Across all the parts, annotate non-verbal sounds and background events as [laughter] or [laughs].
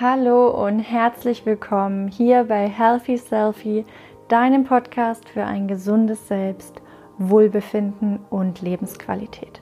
Hallo und herzlich willkommen hier bei Healthy Selfie, deinem Podcast für ein gesundes Selbst, Wohlbefinden und Lebensqualität.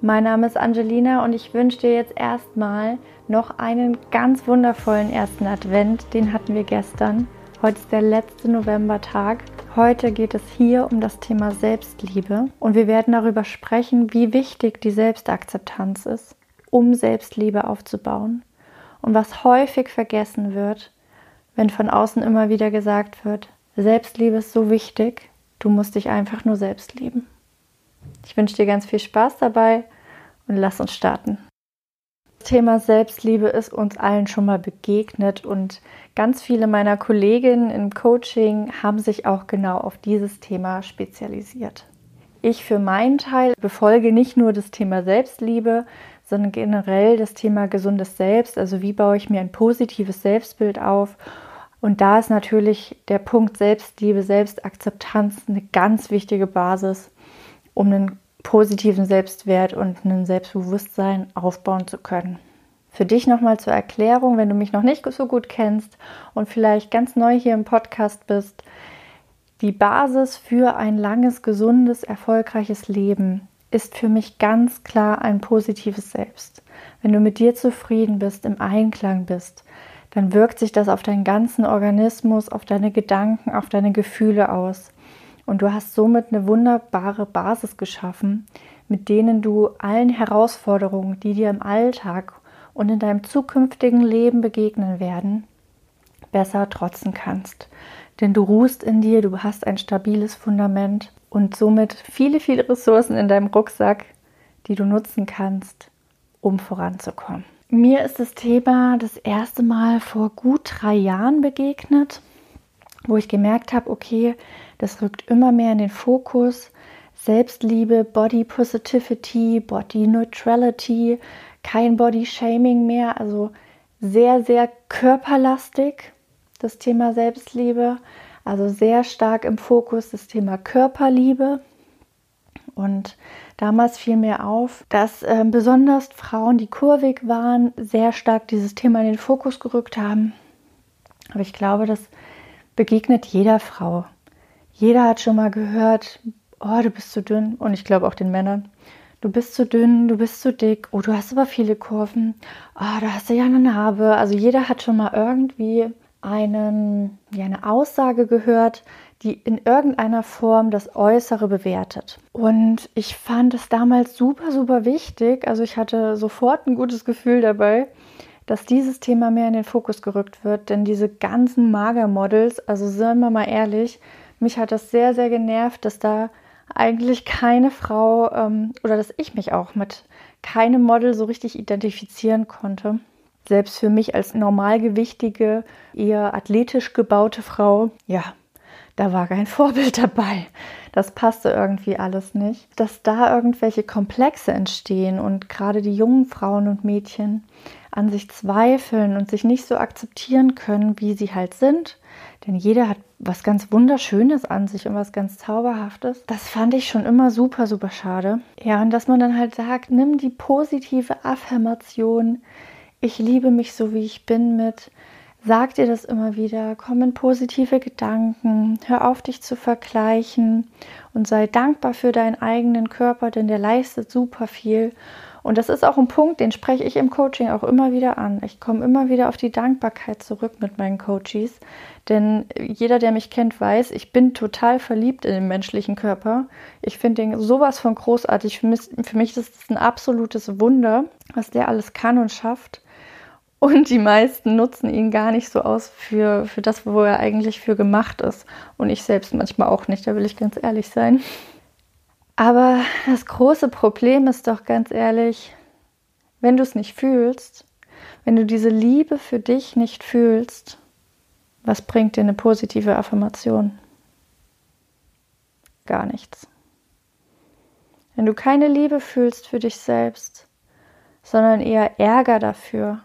Mein Name ist Angelina und ich wünsche dir jetzt erstmal noch einen ganz wundervollen ersten Advent. Den hatten wir gestern. Heute ist der letzte Novembertag. Heute geht es hier um das Thema Selbstliebe und wir werden darüber sprechen, wie wichtig die Selbstakzeptanz ist, um Selbstliebe aufzubauen und was häufig vergessen wird, wenn von außen immer wieder gesagt wird, Selbstliebe ist so wichtig, du musst dich einfach nur selbst lieben. Ich wünsche dir ganz viel Spaß dabei und lass uns starten. Das Thema Selbstliebe ist uns allen schon mal begegnet und ganz viele meiner Kolleginnen im Coaching haben sich auch genau auf dieses Thema spezialisiert. Ich für meinen Teil befolge nicht nur das Thema Selbstliebe, sondern generell das Thema gesundes Selbst, also wie baue ich mir ein positives Selbstbild auf. Und da ist natürlich der Punkt Selbstliebe, Selbstakzeptanz eine ganz wichtige Basis, um einen positiven Selbstwert und ein Selbstbewusstsein aufbauen zu können. Für dich nochmal zur Erklärung, wenn du mich noch nicht so gut kennst und vielleicht ganz neu hier im Podcast bist, die Basis für ein langes, gesundes, erfolgreiches Leben ist für mich ganz klar ein positives Selbst. Wenn du mit dir zufrieden bist, im Einklang bist, dann wirkt sich das auf deinen ganzen Organismus, auf deine Gedanken, auf deine Gefühle aus. Und du hast somit eine wunderbare Basis geschaffen, mit denen du allen Herausforderungen, die dir im Alltag und in deinem zukünftigen Leben begegnen werden, besser trotzen kannst. Denn du ruhst in dir, du hast ein stabiles Fundament und somit viele, viele Ressourcen in deinem Rucksack, die du nutzen kannst, um voranzukommen. Mir ist das Thema das erste Mal vor gut drei Jahren begegnet, wo ich gemerkt habe, okay, das rückt immer mehr in den Fokus. Selbstliebe, Body Positivity, Body Neutrality, kein Body Shaming mehr, also sehr, sehr körperlastig das Thema Selbstliebe. Also sehr stark im Fokus das Thema Körperliebe. Und damals fiel mir auf, dass äh, besonders Frauen, die kurvig waren, sehr stark dieses Thema in den Fokus gerückt haben. Aber ich glaube, das begegnet jeder Frau. Jeder hat schon mal gehört, oh, du bist zu dünn. Und ich glaube auch den Männern. Du bist zu dünn, du bist zu dick, oh, du hast aber viele Kurven, oh, da hast du ja eine Narbe. Also jeder hat schon mal irgendwie einen, ja, eine Aussage gehört, die in irgendeiner Form das Äußere bewertet. Und ich fand es damals super, super wichtig. Also ich hatte sofort ein gutes Gefühl dabei, dass dieses Thema mehr in den Fokus gerückt wird. Denn diese ganzen Magermodels, also seien wir mal ehrlich, mich hat das sehr, sehr genervt, dass da eigentlich keine Frau ähm, oder dass ich mich auch mit keinem Model so richtig identifizieren konnte selbst für mich als normalgewichtige, eher athletisch gebaute Frau, ja, da war kein [laughs] Vorbild dabei. Das passte irgendwie alles nicht. Dass da irgendwelche Komplexe entstehen und gerade die jungen Frauen und Mädchen an sich zweifeln und sich nicht so akzeptieren können, wie sie halt sind. Denn jeder hat was ganz Wunderschönes an sich und was ganz Zauberhaftes. Das fand ich schon immer super, super schade. Ja, und dass man dann halt sagt, nimm die positive Affirmation, ich liebe mich so, wie ich bin mit. Sag dir das immer wieder, komm in positive Gedanken, hör auf dich zu vergleichen und sei dankbar für deinen eigenen Körper, denn der leistet super viel. Und das ist auch ein Punkt, den spreche ich im Coaching auch immer wieder an. Ich komme immer wieder auf die Dankbarkeit zurück mit meinen Coaches, denn jeder, der mich kennt, weiß, ich bin total verliebt in den menschlichen Körper. Ich finde den sowas von großartig. Für mich, für mich ist es ein absolutes Wunder, was der alles kann und schafft. Und die meisten nutzen ihn gar nicht so aus für, für das, wo er eigentlich für gemacht ist. Und ich selbst manchmal auch nicht, da will ich ganz ehrlich sein. Aber das große Problem ist doch ganz ehrlich, wenn du es nicht fühlst, wenn du diese Liebe für dich nicht fühlst, was bringt dir eine positive Affirmation? Gar nichts. Wenn du keine Liebe fühlst für dich selbst, sondern eher Ärger dafür,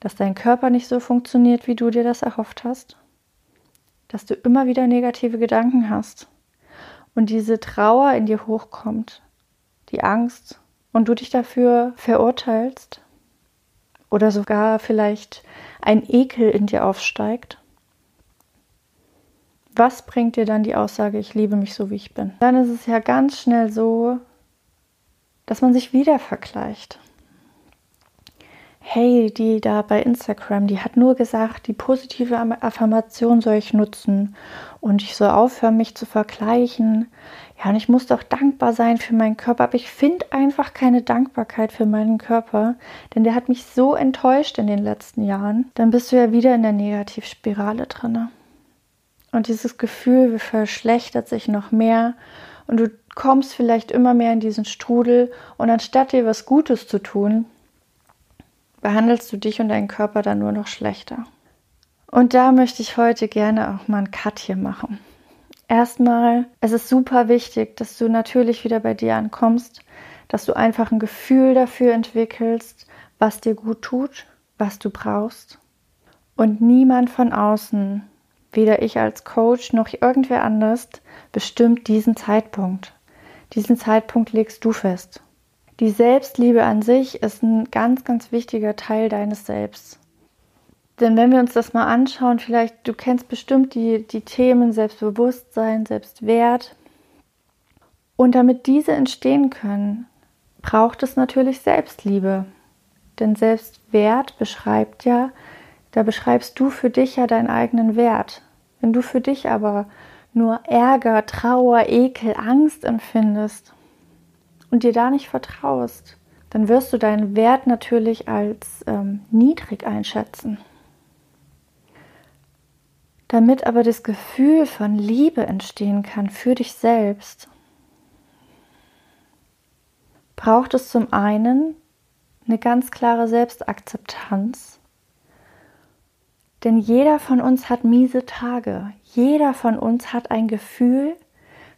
dass dein Körper nicht so funktioniert, wie du dir das erhofft hast, dass du immer wieder negative Gedanken hast und diese Trauer in dir hochkommt, die Angst und du dich dafür verurteilst oder sogar vielleicht ein Ekel in dir aufsteigt, was bringt dir dann die Aussage, ich liebe mich so, wie ich bin? Dann ist es ja ganz schnell so, dass man sich wieder vergleicht. Hey, die da bei Instagram, die hat nur gesagt, die positive Affirmation soll ich nutzen und ich soll aufhören, mich zu vergleichen. Ja, und ich muss doch dankbar sein für meinen Körper, aber ich finde einfach keine Dankbarkeit für meinen Körper, denn der hat mich so enttäuscht in den letzten Jahren. Dann bist du ja wieder in der Negativspirale drinne. Und dieses Gefühl verschlechtert sich noch mehr und du kommst vielleicht immer mehr in diesen Strudel und anstatt dir was Gutes zu tun, behandelst du dich und deinen Körper dann nur noch schlechter. Und da möchte ich heute gerne auch mal einen Cut hier machen. Erstmal, es ist super wichtig, dass du natürlich wieder bei dir ankommst, dass du einfach ein Gefühl dafür entwickelst, was dir gut tut, was du brauchst. Und niemand von außen Weder ich als Coach noch irgendwer anders bestimmt diesen Zeitpunkt. Diesen Zeitpunkt legst du fest. Die Selbstliebe an sich ist ein ganz, ganz wichtiger Teil deines Selbst. Denn wenn wir uns das mal anschauen, vielleicht, du kennst bestimmt die, die Themen Selbstbewusstsein, Selbstwert. Und damit diese entstehen können, braucht es natürlich Selbstliebe. Denn Selbstwert beschreibt ja, da beschreibst du für dich ja deinen eigenen Wert. Wenn du für dich aber nur Ärger, Trauer, Ekel, Angst empfindest und dir da nicht vertraust, dann wirst du deinen Wert natürlich als ähm, niedrig einschätzen. Damit aber das Gefühl von Liebe entstehen kann für dich selbst, braucht es zum einen eine ganz klare Selbstakzeptanz denn jeder von uns hat miese Tage. Jeder von uns hat ein Gefühl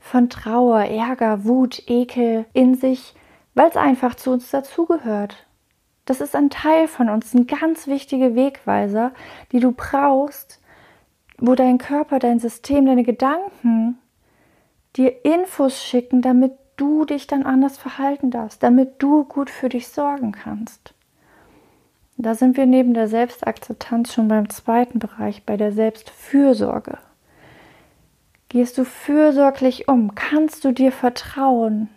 von Trauer, Ärger, Wut, Ekel in sich, weil es einfach zu uns dazugehört. Das ist ein Teil von uns, ein ganz wichtiger Wegweiser, die du brauchst, wo dein Körper, dein System, deine Gedanken dir Infos schicken, damit du dich dann anders verhalten darfst, damit du gut für dich sorgen kannst. Da sind wir neben der Selbstakzeptanz schon beim zweiten Bereich, bei der Selbstfürsorge. Gehst du fürsorglich um? Kannst du dir vertrauen?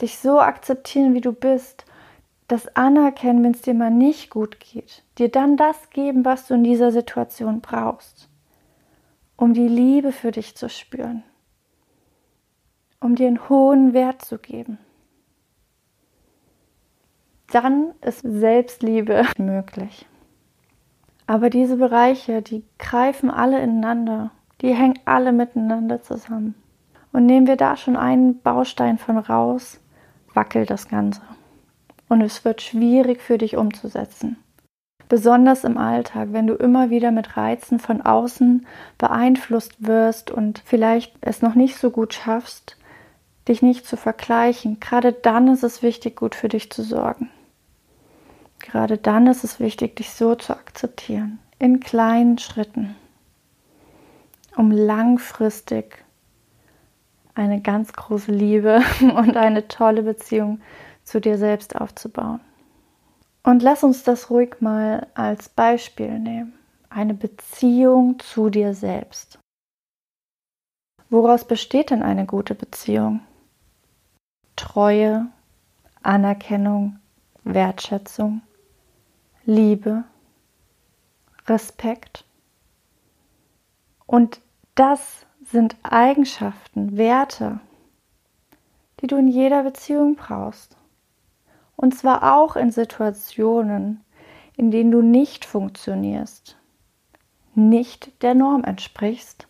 Dich so akzeptieren, wie du bist, das anerkennen, wenn es dir mal nicht gut geht, dir dann das geben, was du in dieser Situation brauchst, um die Liebe für dich zu spüren, um dir einen hohen Wert zu geben dann ist Selbstliebe möglich. Aber diese Bereiche, die greifen alle ineinander, die hängen alle miteinander zusammen. Und nehmen wir da schon einen Baustein von raus, wackelt das Ganze. Und es wird schwierig für dich umzusetzen. Besonders im Alltag, wenn du immer wieder mit Reizen von außen beeinflusst wirst und vielleicht es noch nicht so gut schaffst, dich nicht zu vergleichen. Gerade dann ist es wichtig, gut für dich zu sorgen. Gerade dann ist es wichtig, dich so zu akzeptieren, in kleinen Schritten, um langfristig eine ganz große Liebe [laughs] und eine tolle Beziehung zu dir selbst aufzubauen. Und lass uns das ruhig mal als Beispiel nehmen. Eine Beziehung zu dir selbst. Woraus besteht denn eine gute Beziehung? Treue, Anerkennung, Wertschätzung, Liebe, Respekt. Und das sind Eigenschaften, Werte, die du in jeder Beziehung brauchst. Und zwar auch in Situationen, in denen du nicht funktionierst, nicht der Norm entsprichst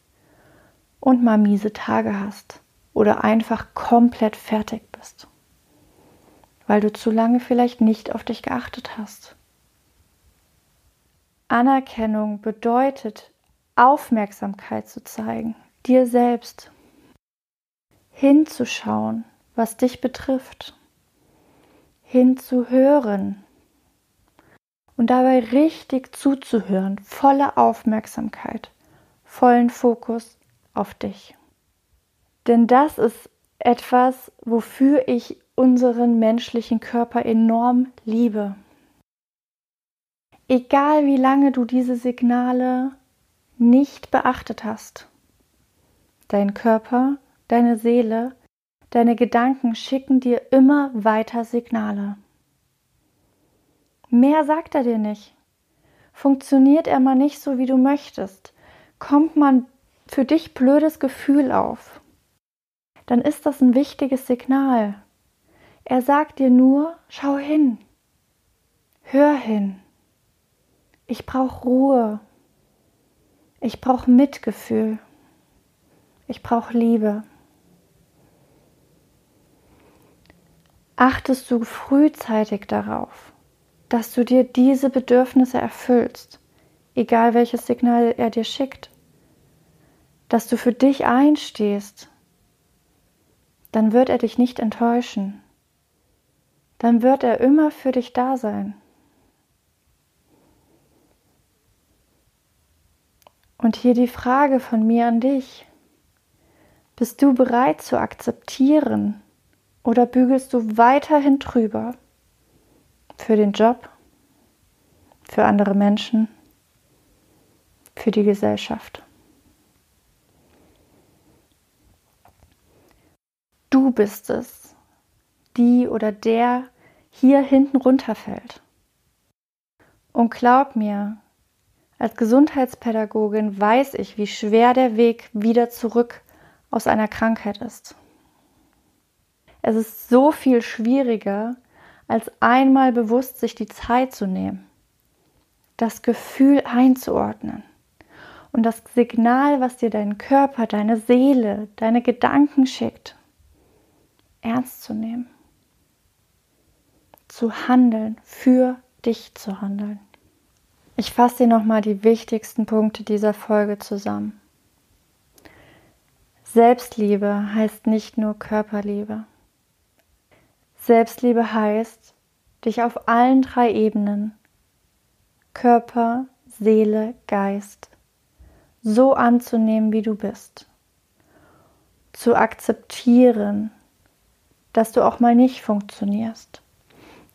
und mal miese Tage hast oder einfach komplett fertig bist, weil du zu lange vielleicht nicht auf dich geachtet hast. Anerkennung bedeutet, Aufmerksamkeit zu zeigen, dir selbst hinzuschauen, was dich betrifft, hinzuhören und dabei richtig zuzuhören, volle Aufmerksamkeit, vollen Fokus auf dich. Denn das ist etwas, wofür ich unseren menschlichen Körper enorm liebe. egal wie lange du diese Signale nicht beachtet hast. Dein Körper, deine Seele, deine Gedanken schicken dir immer weiter Signale. Mehr sagt er dir nicht. Funktioniert er mal nicht so, wie du möchtest, kommt man für dich blödes Gefühl auf, dann ist das ein wichtiges Signal. Er sagt dir nur, schau hin, hör hin. Ich brauche Ruhe. Ich brauche Mitgefühl. Ich brauche Liebe. Achtest du frühzeitig darauf, dass du dir diese Bedürfnisse erfüllst, egal welches Signal er dir schickt, dass du für dich einstehst, dann wird er dich nicht enttäuschen. Dann wird er immer für dich da sein. Und hier die Frage von mir an dich. Bist du bereit zu akzeptieren oder bügelst du weiterhin drüber für den Job, für andere Menschen, für die Gesellschaft? Du bist es, die oder der hier hinten runterfällt. Und glaub mir, als Gesundheitspädagogin weiß ich, wie schwer der Weg wieder zurück aus einer Krankheit ist. Es ist so viel schwieriger, als einmal bewusst sich die Zeit zu nehmen, das Gefühl einzuordnen und das Signal, was dir dein Körper, deine Seele, deine Gedanken schickt, ernst zu nehmen, zu handeln, für dich zu handeln. Ich fasse dir nochmal die wichtigsten Punkte dieser Folge zusammen. Selbstliebe heißt nicht nur Körperliebe. Selbstliebe heißt, dich auf allen drei Ebenen, Körper, Seele, Geist, so anzunehmen, wie du bist. Zu akzeptieren, dass du auch mal nicht funktionierst.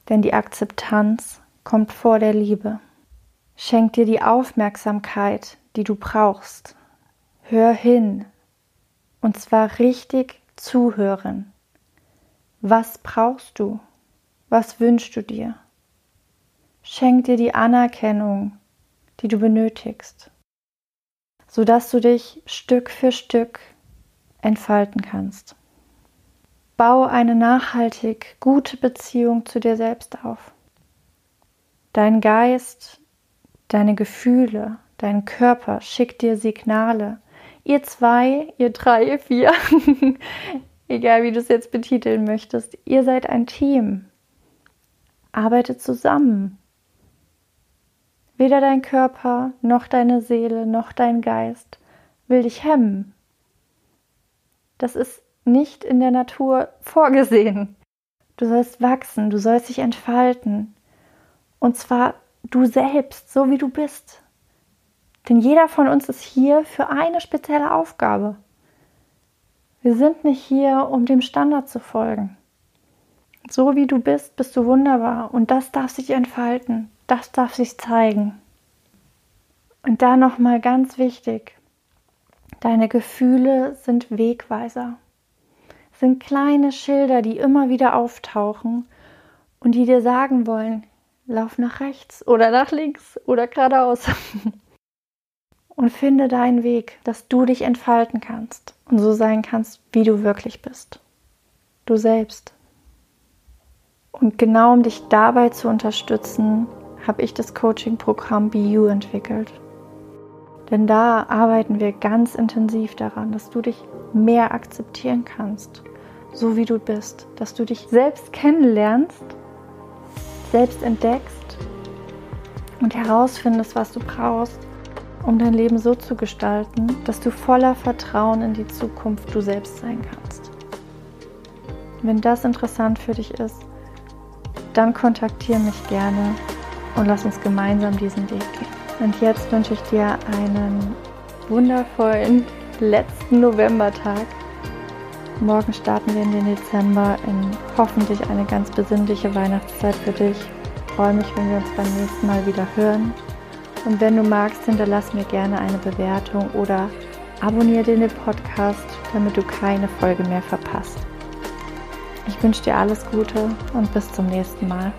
Denn die Akzeptanz kommt vor der Liebe. Schenk dir die Aufmerksamkeit, die du brauchst. Hör hin. Und zwar richtig zuhören. Was brauchst du? Was wünschst du dir? Schenk dir die Anerkennung, die du benötigst, sodass du dich Stück für Stück entfalten kannst. Bau eine nachhaltig gute Beziehung zu dir selbst auf. Dein Geist, deine Gefühle, dein Körper schickt dir Signale. Ihr zwei, ihr drei, ihr vier, [laughs] egal wie du es jetzt betiteln möchtest, ihr seid ein Team. Arbeitet zusammen. Weder dein Körper noch deine Seele noch dein Geist will dich hemmen. Das ist nicht in der Natur vorgesehen. Du sollst wachsen, du sollst dich entfalten. Und zwar du selbst, so wie du bist. Denn jeder von uns ist hier für eine spezielle Aufgabe. Wir sind nicht hier, um dem Standard zu folgen. So wie du bist, bist du wunderbar und das darf sich entfalten, das darf sich zeigen. Und da nochmal ganz wichtig, deine Gefühle sind Wegweiser sind kleine Schilder, die immer wieder auftauchen und die dir sagen wollen, lauf nach rechts oder nach links oder geradeaus. [laughs] und finde deinen Weg, dass du dich entfalten kannst und so sein kannst, wie du wirklich bist. Du selbst. Und genau um dich dabei zu unterstützen, habe ich das Coaching-Programm Be You entwickelt. Denn da arbeiten wir ganz intensiv daran, dass du dich mehr akzeptieren kannst so wie du bist, dass du dich selbst kennenlernst, selbst entdeckst und herausfindest, was du brauchst, um dein Leben so zu gestalten, dass du voller Vertrauen in die Zukunft du selbst sein kannst. Wenn das interessant für dich ist, dann kontaktiere mich gerne und lass uns gemeinsam diesen Weg gehen. Und jetzt wünsche ich dir einen wundervollen letzten Novembertag Morgen starten wir in den Dezember in hoffentlich eine ganz besinnliche Weihnachtszeit für dich. freue mich, wenn wir uns beim nächsten Mal wieder hören. Und wenn du magst, hinterlass mir gerne eine Bewertung oder abonniere den Podcast, damit du keine Folge mehr verpasst. Ich wünsche dir alles Gute und bis zum nächsten Mal.